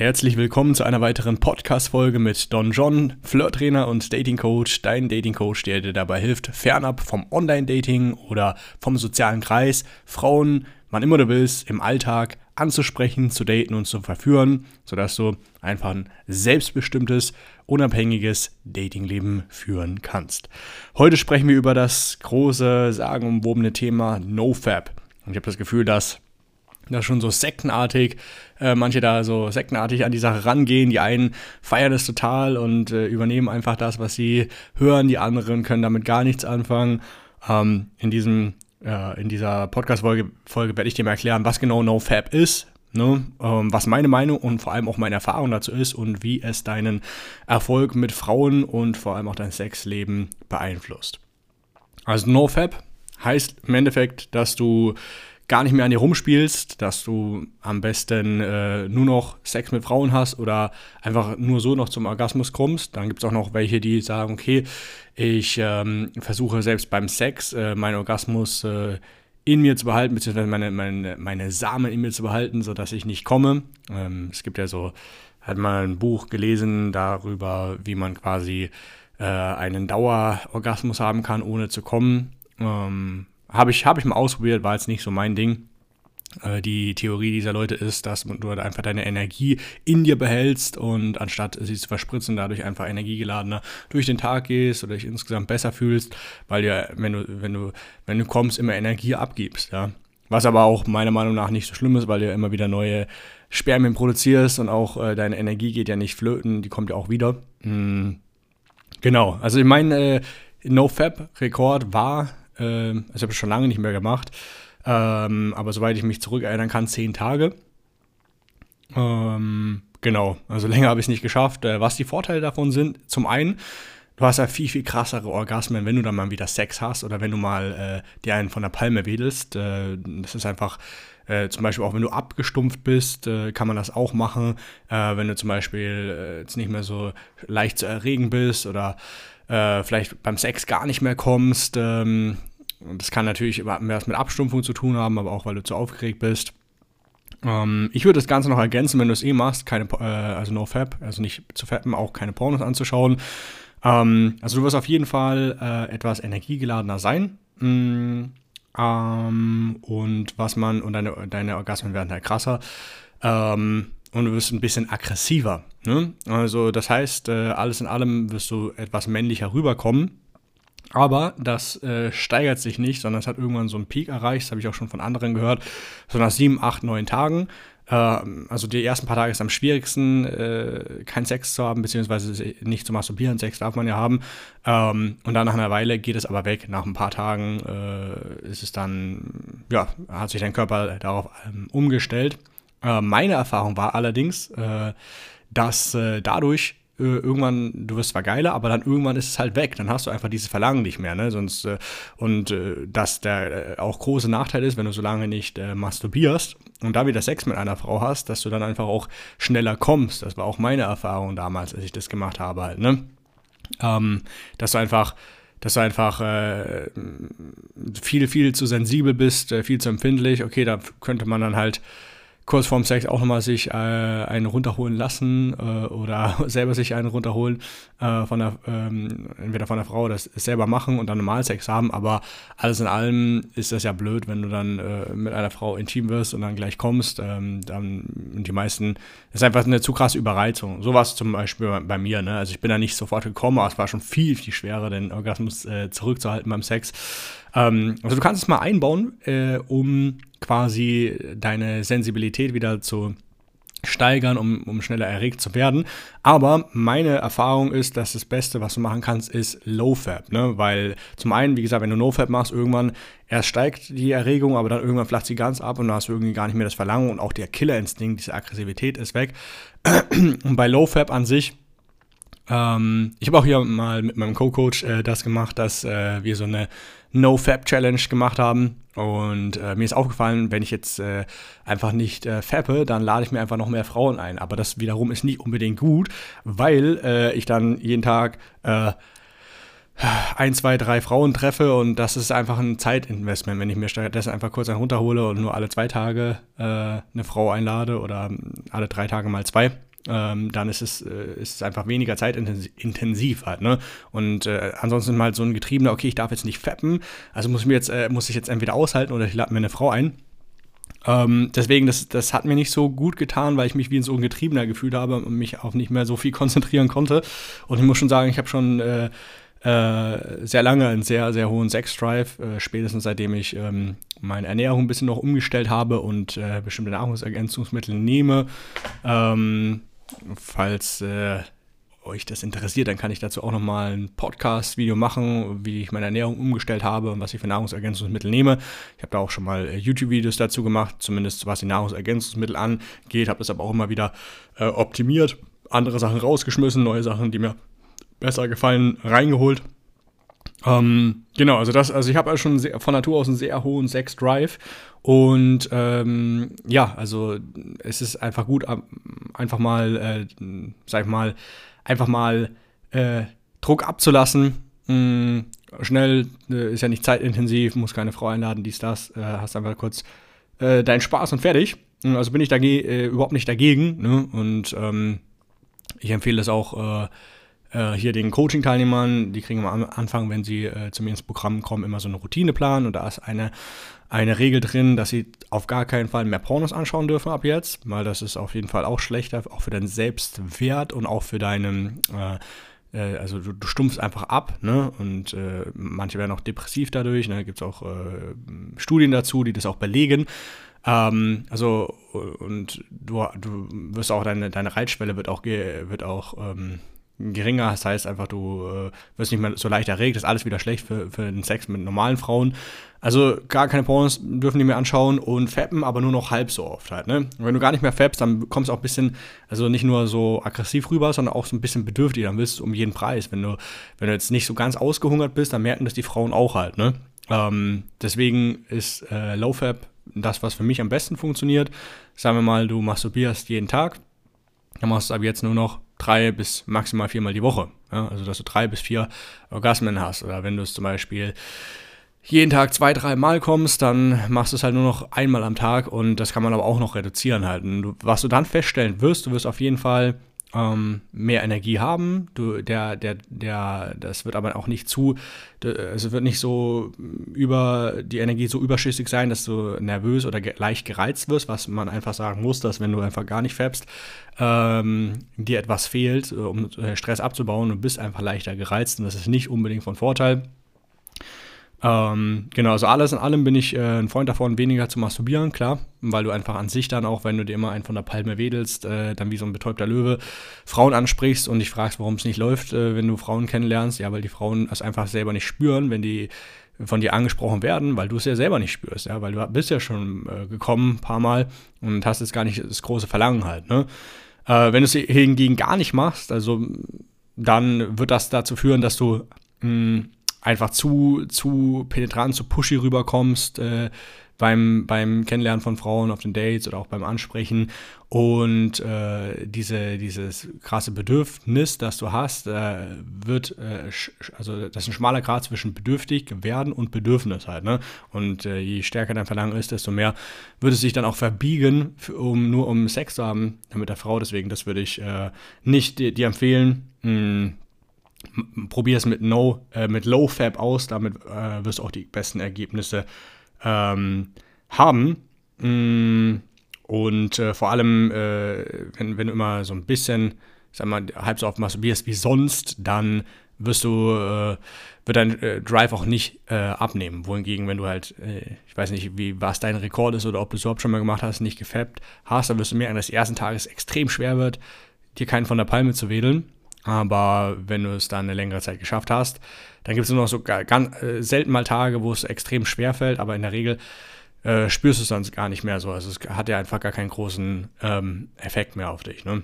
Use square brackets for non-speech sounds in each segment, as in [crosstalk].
Herzlich willkommen zu einer weiteren Podcast-Folge mit Don John, Flirttrainer und Dating-Coach, dein Dating-Coach, der dir dabei hilft, fernab vom Online-Dating oder vom sozialen Kreis Frauen, wann immer du willst, im Alltag anzusprechen, zu daten und zu verführen, sodass du einfach ein selbstbestimmtes, unabhängiges Datingleben führen kannst. Heute sprechen wir über das große, sagenumwobene Thema NoFap. Und ich habe das Gefühl, dass das schon so sektenartig, äh, manche da so sektenartig an die Sache rangehen. Die einen feiern es total und äh, übernehmen einfach das, was sie hören. Die anderen können damit gar nichts anfangen. Ähm, in, diesem, äh, in dieser Podcast-Folge Folge werde ich dir mal erklären, was genau NoFap ist, ne? ähm, was meine Meinung und vor allem auch meine Erfahrung dazu ist und wie es deinen Erfolg mit Frauen und vor allem auch dein Sexleben beeinflusst. Also NoFap heißt im Endeffekt, dass du gar nicht mehr an dir rumspielst, dass du am besten äh, nur noch Sex mit Frauen hast oder einfach nur so noch zum Orgasmus kommst. Dann gibt es auch noch welche, die sagen, okay, ich ähm, versuche selbst beim Sex äh, meinen Orgasmus äh, in mir zu behalten, beziehungsweise meine, meine, meine Samen in mir zu behalten, sodass ich nicht komme. Ähm, es gibt ja so, hat mal ein Buch gelesen darüber, wie man quasi äh, einen Dauerorgasmus haben kann, ohne zu kommen. Ähm, habe ich, hab ich mal ausprobiert, war jetzt nicht so mein Ding. Äh, die Theorie dieser Leute ist, dass du einfach deine Energie in dir behältst und anstatt sie zu verspritzen, dadurch einfach energiegeladener durch den Tag gehst oder dich insgesamt besser fühlst, weil ja, wenn du, wenn du, wenn du kommst, immer Energie abgibst, ja. Was aber auch meiner Meinung nach nicht so schlimm ist, weil du ja immer wieder neue Spermien produzierst und auch äh, deine Energie geht ja nicht flöten, die kommt ja auch wieder. Mhm. Genau, also mein äh, No-Fab-Rekord war ähm, also ich habe es schon lange nicht mehr gemacht. Ähm, aber soweit ich mich zurückerinnern kann, zehn Tage. Ähm, genau, also länger habe ich es nicht geschafft. Äh, was die Vorteile davon sind, zum einen, du hast ja viel, viel krassere Orgasmen, wenn du dann mal wieder Sex hast oder wenn du mal äh, dir einen von der Palme wedelst. Äh, das ist einfach, äh, zum Beispiel auch wenn du abgestumpft bist, äh, kann man das auch machen. Äh, wenn du zum Beispiel äh, jetzt nicht mehr so leicht zu erregen bist oder vielleicht beim Sex gar nicht mehr kommst, ähm, und das kann natürlich was mit Abstumpfung zu tun haben, aber auch weil du zu aufgeregt bist. Ähm, ich würde das Ganze noch ergänzen, wenn du es eh machst, keine, äh, also no Fab, also nicht zu fappen, auch keine Pornos anzuschauen. Ähm, also du wirst auf jeden Fall äh, etwas energiegeladener sein. Mm, ähm, und was man, und deine, deine Orgasmen werden halt krasser. Ähm, und du wirst ein bisschen aggressiver. Ne? Also das heißt, äh, alles in allem wirst du etwas männlicher rüberkommen. Aber das äh, steigert sich nicht, sondern es hat irgendwann so einen Peak erreicht, das habe ich auch schon von anderen gehört, so nach sieben, acht, neun Tagen. Äh, also die ersten paar Tage ist am schwierigsten, äh, keinen Sex zu haben, beziehungsweise nicht zu masturbieren. Sex darf man ja haben. Ähm, und dann nach einer Weile geht es aber weg. Nach ein paar Tagen äh, ist es dann, ja, hat sich dein Körper darauf ähm, umgestellt. Äh, meine Erfahrung war allerdings, äh, dass dadurch äh, irgendwann, du wirst zwar geiler, aber dann irgendwann ist es halt weg. Dann hast du einfach dieses Verlangen nicht mehr, ne? Sonst, äh, und äh, dass der äh, auch große Nachteil ist, wenn du so lange nicht äh, masturbierst und da wieder Sex mit einer Frau hast, dass du dann einfach auch schneller kommst. Das war auch meine Erfahrung damals, als ich das gemacht habe halt, ne? Ähm, dass du einfach dass du einfach äh, viel, viel zu sensibel bist, viel zu empfindlich. Okay, da könnte man dann halt kurz vorm Sex auch nochmal sich äh, einen runterholen lassen äh, oder [laughs] selber sich einen runterholen, äh, von der, ähm, entweder von der Frau das selber machen und dann normal Sex haben, aber alles in allem ist das ja blöd, wenn du dann äh, mit einer Frau intim wirst und dann gleich kommst, ähm, dann die meisten, das ist einfach eine zu krasse Überreizung. So war zum Beispiel bei mir, ne? also ich bin da nicht sofort gekommen, aber es war schon viel, viel schwerer, den Orgasmus äh, zurückzuhalten beim Sex. Ähm, also du kannst es mal einbauen, äh, um quasi deine Sensibilität wieder zu steigern, um, um schneller erregt zu werden. Aber meine Erfahrung ist, dass das Beste, was du machen kannst, ist Low Fab. Ne? Weil zum einen, wie gesagt, wenn du No Fab machst, irgendwann erst steigt die Erregung, aber dann irgendwann flacht sie ganz ab und du hast irgendwie gar nicht mehr das Verlangen und auch der Killerinstinkt, diese Aggressivität ist weg. [clears throat] Und bei Low Fab an sich ähm, ich habe auch hier mal mit meinem Co-Coach äh, das gemacht, dass äh, wir so eine No-Fab-Challenge gemacht haben. Und äh, mir ist aufgefallen, wenn ich jetzt äh, einfach nicht äh, fappe, dann lade ich mir einfach noch mehr Frauen ein. Aber das wiederum ist nicht unbedingt gut, weil äh, ich dann jeden Tag äh, ein, zwei, drei Frauen treffe und das ist einfach ein Zeitinvestment, wenn ich mir stattdessen einfach kurz einen runterhole und nur alle zwei Tage äh, eine Frau einlade oder alle drei Tage mal zwei. Ähm, dann ist es, äh, ist es einfach weniger zeitintensiv halt, ne? Und äh, ansonsten mal so ein Getriebener, okay, ich darf jetzt nicht feppen, also muss, mir jetzt, äh, muss ich jetzt entweder aushalten oder ich lade mir eine Frau ein. Ähm, deswegen, das, das hat mir nicht so gut getan, weil ich mich wie so ein Getriebener gefühlt habe und mich auch nicht mehr so viel [laughs] konzentrieren konnte. Und ich muss schon sagen, ich habe schon äh, äh, sehr lange einen sehr, sehr hohen Sex-Drive, äh, spätestens seitdem ich ähm, meine Ernährung ein bisschen noch umgestellt habe und äh, bestimmte Nahrungsergänzungsmittel nehme. Ähm, falls äh, euch das interessiert, dann kann ich dazu auch nochmal ein Podcast-Video machen, wie ich meine Ernährung umgestellt habe und was ich für Nahrungsergänzungsmittel nehme. Ich habe da auch schon mal äh, YouTube-Videos dazu gemacht, zumindest was die Nahrungsergänzungsmittel angeht, habe das aber auch immer wieder äh, optimiert, andere Sachen rausgeschmissen, neue Sachen, die mir besser gefallen, reingeholt. Ähm, genau, also das, also ich habe schon sehr, von Natur aus einen sehr hohen Sex Drive und ähm, ja, also es ist einfach gut, einfach mal, äh, sag ich mal, einfach mal äh, Druck abzulassen. Mh, schnell äh, ist ja nicht zeitintensiv, muss keine Frau einladen, dies, das, äh, hast einfach kurz äh, deinen Spaß und fertig. Also bin ich dagegen, äh, überhaupt nicht dagegen ne? und ähm, ich empfehle es auch äh, hier den Coaching-Teilnehmern, die kriegen am Anfang, wenn sie äh, zu mir ins Programm kommen, immer so einen Routineplan und da ist eine, eine Regel drin, dass sie auf gar keinen Fall mehr Pornos anschauen dürfen ab jetzt, weil das ist auf jeden Fall auch schlechter, auch für deinen Selbstwert und auch für deinen, äh, äh also du, du, stumpfst einfach ab, ne? Und äh, manche werden auch depressiv dadurch, ne? Gibt es auch äh, Studien dazu, die das auch belegen. Ähm, also, und du, du wirst auch, deine, deine Reitschwelle wird auch, wird auch ähm, geringer. Das heißt einfach, du äh, wirst nicht mehr so leicht erregt. Ist alles wieder schlecht für, für den Sex mit normalen Frauen. Also gar keine Pornos dürfen die mehr anschauen und fappen, aber nur noch halb so oft halt. Ne? Und wenn du gar nicht mehr fappst, dann kommst du auch ein bisschen, also nicht nur so aggressiv rüber, sondern auch so ein bisschen bedürftig. Dann willst du um jeden Preis. Wenn du, wenn du jetzt nicht so ganz ausgehungert bist, dann merken das die Frauen auch halt. Ne? Ähm, deswegen ist äh, Low Fab das, was für mich am besten funktioniert. Sagen wir mal, du masturbierst jeden Tag. Dann machst du ab jetzt nur noch drei bis maximal viermal die Woche. Ja? Also, dass du drei bis vier Orgasmen hast. Oder wenn du es zum Beispiel jeden Tag zwei, drei Mal kommst, dann machst du es halt nur noch einmal am Tag und das kann man aber auch noch reduzieren halt. Und was du dann feststellen wirst, du wirst auf jeden Fall ähm, mehr Energie haben. Du, der, der, der, das wird aber auch nicht zu, es wird nicht so über die Energie so überschüssig sein, dass du nervös oder ge leicht gereizt wirst, was man einfach sagen muss, dass wenn du einfach gar nicht färbst, ähm, dir etwas fehlt, um äh, Stress abzubauen und bist einfach leichter gereizt und das ist nicht unbedingt von Vorteil. Ähm, genau, also alles in allem bin ich äh, ein Freund davon, weniger zu masturbieren, klar, weil du einfach an sich dann auch, wenn du dir immer einen von der Palme wedelst, äh, dann wie so ein betäubter Löwe Frauen ansprichst und dich fragst, warum es nicht läuft, äh, wenn du Frauen kennenlernst. Ja, weil die Frauen es einfach selber nicht spüren, wenn die von dir angesprochen werden, weil du es ja selber nicht spürst, ja, weil du bist ja schon äh, gekommen ein paar Mal und hast jetzt gar nicht das große Verlangen halt, ne? Äh, wenn du es hingegen gar nicht machst, also dann wird das dazu führen, dass du mh, hm, einfach zu, zu penetrant, zu pushy rüberkommst äh, beim, beim Kennenlernen von Frauen auf den Dates oder auch beim Ansprechen. Und äh, diese, dieses krasse Bedürfnis, das du hast, äh, wird, äh, also das ist ein schmaler Grad zwischen bedürftig werden und Bedürfnis halt. Ne? Und äh, je stärker dein Verlangen ist, desto mehr würde es sich dann auch verbiegen, um nur um Sex zu haben mit der Frau. Deswegen, das würde ich äh, nicht dir, dir empfehlen. Mh, hm, probier es mit, no, äh, mit Low Fab aus, damit äh, wirst du auch die besten Ergebnisse ähm, haben. Mm, und äh, vor allem, äh, wenn, wenn du immer so ein bisschen, sag mal, halb so oft masturbierst wie sonst, dann wirst du, äh, wird dein äh, Drive auch nicht abnehmen. Wohingegen, wenn du halt, ich weiß nicht, wie was dein Rekord ist oder ob du es überhaupt schon mal gemacht hast, nicht gefappt hast, dann wirst du merken, dass es ersten Tages extrem schwer wird, dir keinen von der Palme zu wedeln. Aber wenn du es dann eine längere Zeit geschafft hast, dann gibt es nur noch so ganz äh, selten mal Tage, wo es extrem schwer fällt, aber in der Regel äh, spürst du es dann gar nicht mehr so. Also es hat ja einfach gar keinen großen ähm, Effekt mehr auf dich. Ne?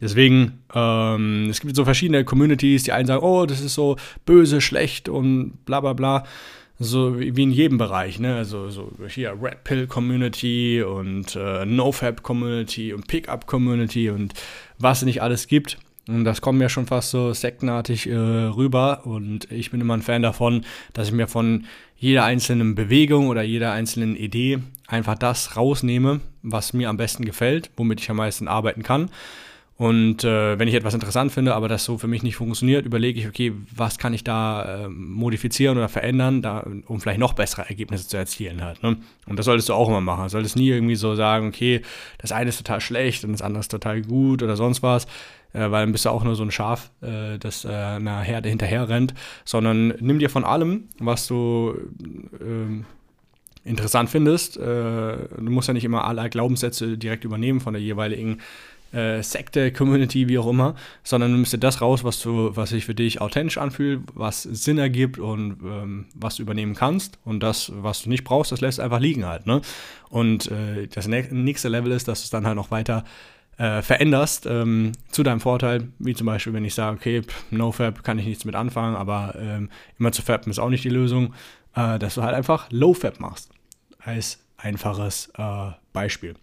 Deswegen, ähm, es gibt so verschiedene Communities, die einen sagen, oh, das ist so böse, schlecht und bla bla bla. So wie, in jedem Bereich, ne? Also so hier Red Pill Community und äh, NoFap Community und Pickup Community und was es nicht alles gibt. Und das kommt mir schon fast so sektenartig äh, rüber. Und ich bin immer ein Fan davon, dass ich mir von jeder einzelnen Bewegung oder jeder einzelnen Idee einfach das rausnehme, was mir am besten gefällt, womit ich am meisten arbeiten kann. Und äh, wenn ich etwas interessant finde, aber das so für mich nicht funktioniert, überlege ich, okay, was kann ich da äh, modifizieren oder verändern, da, um vielleicht noch bessere Ergebnisse zu erzielen halt. Ne? Und das solltest du auch immer machen. Du solltest nie irgendwie so sagen, okay, das eine ist total schlecht und das andere ist total gut oder sonst was, äh, weil dann bist du auch nur so ein Schaf, äh, das äh, einer Herde hinterher rennt, sondern nimm dir von allem, was du ähm, interessant findest. Äh, du musst ja nicht immer alle Glaubenssätze direkt übernehmen von der jeweiligen äh, Sekte, Community, wie auch immer, sondern nimmst dir das raus, was du, was sich für dich authentisch anfühlt, was Sinn ergibt und ähm, was du übernehmen kannst. Und das, was du nicht brauchst, das lässt einfach liegen halt. Ne? Und äh, das nächste Level ist, dass du es dann halt noch weiter äh, veränderst ähm, zu deinem Vorteil, wie zum Beispiel, wenn ich sage, okay, NoFab kann ich nichts mit anfangen, aber ähm, immer zu fappen ist auch nicht die Lösung, äh, dass du halt einfach LowFab machst. Als einfaches äh, Beispiel.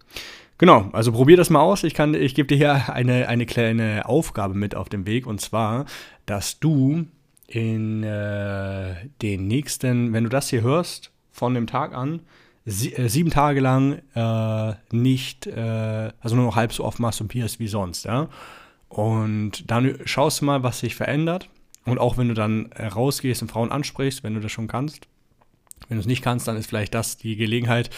Genau, also probier das mal aus. Ich, ich gebe dir hier eine, eine kleine Aufgabe mit auf dem Weg und zwar, dass du in äh, den nächsten, wenn du das hier hörst, von dem Tag an, sie, äh, sieben Tage lang äh, nicht, äh, also nur noch halb so oft masturbierst wie sonst, ja. Und dann schaust du mal, was sich verändert. Und auch wenn du dann rausgehst und Frauen ansprichst, wenn du das schon kannst. Wenn du es nicht kannst, dann ist vielleicht das die Gelegenheit,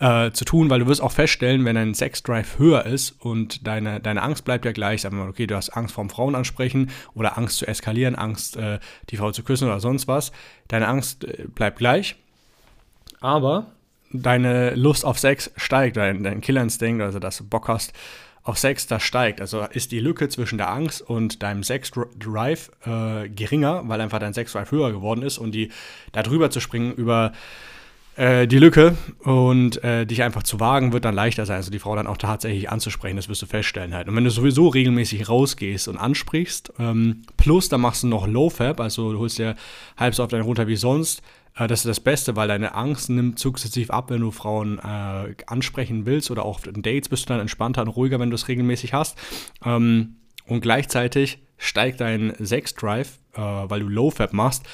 äh, zu tun, weil du wirst auch feststellen, wenn dein Sexdrive höher ist und deine, deine Angst bleibt ja gleich, sagen wir mal, okay, du hast Angst vorm Frauen ansprechen oder Angst zu eskalieren, Angst, äh, die Frau zu küssen oder sonst was, deine Angst äh, bleibt gleich, aber deine Lust auf Sex steigt, dein, dein Killerinstinkt, also dass du Bock hast auf Sex, das steigt. Also ist die Lücke zwischen der Angst und deinem Sex-Drive äh, geringer, weil einfach dein Sex-Drive höher geworden ist und die da drüber zu springen über äh, die Lücke und äh, dich einfach zu wagen, wird dann leichter sein, also die Frau dann auch tatsächlich anzusprechen, das wirst du feststellen halt. Und wenn du sowieso regelmäßig rausgehst und ansprichst, ähm, plus dann machst du noch Low Fab, also du holst dir halb so oft einen runter wie sonst, äh, das ist das Beste, weil deine Angst nimmt sukzessiv ab, wenn du Frauen äh, ansprechen willst oder auch auf Dates bist du dann entspannter und ruhiger, wenn du es regelmäßig hast. Ähm, und gleichzeitig steigt dein Sex-Drive, äh, weil du Low Fab machst,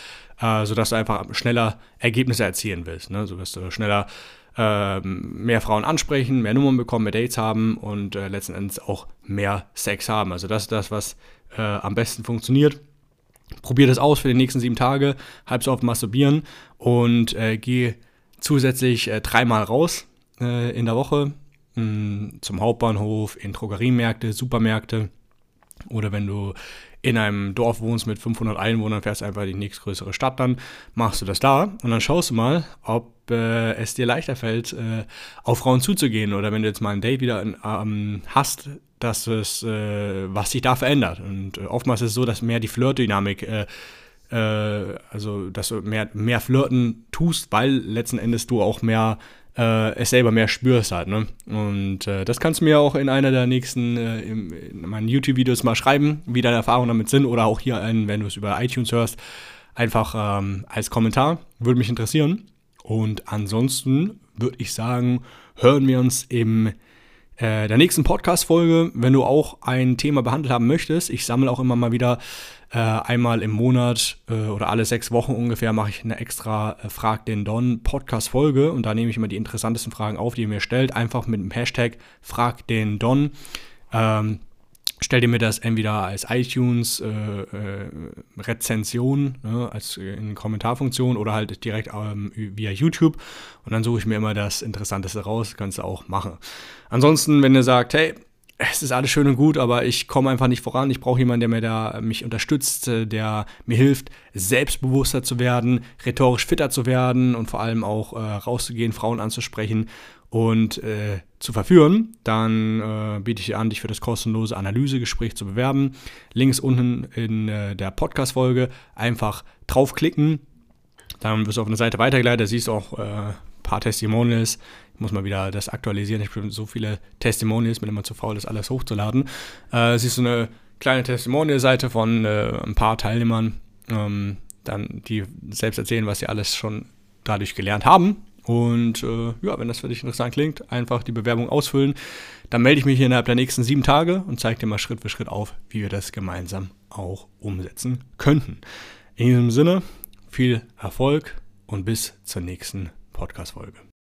äh, sodass du einfach schneller Ergebnisse erzielen willst. Ne? So wirst du schneller äh, mehr Frauen ansprechen, mehr Nummern bekommen, mehr Dates haben und äh, letzten Endes auch mehr Sex haben. Also das ist das, was äh, am besten funktioniert. Probier das aus für die nächsten sieben Tage, halb so oft masturbieren und äh, geh zusätzlich äh, dreimal raus in der Woche mh, hm, zum Hauptbahnhof, in Drogeriemärkte, Supermärkte oder wenn du in einem Dorf wohnst mit 500 Einwohnern, fährst einfach in die nächstgrößere Stadt, dann machst du das da und dann schaust du mal, ob äh, es dir leichter fällt, äh, auf Frauen zuzugehen oder wenn du jetzt mal ein Date wieder ähm, hast, dass es, äh, was sich da verändert. Und äh, oftmals ist es so, dass mehr die Flirtdynamik äh, äh, also dass du mehr, mehr flirten tust, weil letzten Endes du auch mehr äh, es selber mehr spürst halt. Ne? Und äh, das kannst du mir auch in einer der nächsten, äh, in, in meinen YouTube-Videos mal schreiben, wie deine Erfahrungen damit sind oder auch hier, ein, wenn du es über iTunes hörst, einfach ähm, als Kommentar. Würde mich interessieren. Und ansonsten würde ich sagen, hören wir uns im äh, der nächsten Podcast-Folge, wenn du auch ein Thema behandelt haben möchtest. Ich sammle auch immer mal wieder äh, einmal im Monat äh, oder alle sechs Wochen ungefähr mache ich eine extra äh, Frag den Don Podcast-Folge und da nehme ich immer die interessantesten Fragen auf, die ihr mir stellt, einfach mit dem Hashtag Frag den Don. Ähm, stell dir mir das entweder als iTunes äh, äh, Rezension, ne, als äh, in Kommentarfunktion oder halt direkt ähm, via YouTube und dann suche ich mir immer das Interessanteste raus, kannst du auch machen. Ansonsten, wenn ihr sagt, hey, es ist alles schön und gut, aber ich komme einfach nicht voran. Ich brauche jemanden, der mir da mich unterstützt, äh, der mir hilft, selbstbewusster zu werden, rhetorisch fitter zu werden und vor allem auch äh, rauszugehen, Frauen anzusprechen und äh, zu verführen. Dann äh, biete ich dir an, dich für das kostenlose Analysegespräch zu bewerben. Links unten in äh, der Podcast-Folge einfach draufklicken. Dann wirst du auf eine Seite weitergeleitet, siehst auch äh, paar Testimonials ich muss mal wieder das aktualisieren. Ich habe so viele Testimonials, bin immer zu faul, das alles hochzuladen. Äh, siehst du eine kleine Testimonial-Seite von äh, ein paar Teilnehmern, ähm, dann die selbst erzählen, was sie alles schon dadurch gelernt haben. Und äh, ja, wenn das für dich interessant klingt, einfach die Bewerbung ausfüllen. Dann melde ich mich innerhalb der nächsten sieben Tage und zeige dir mal Schritt für Schritt auf, wie wir das gemeinsam auch umsetzen könnten. In diesem Sinne, viel Erfolg und bis zur nächsten Podcast-Folge.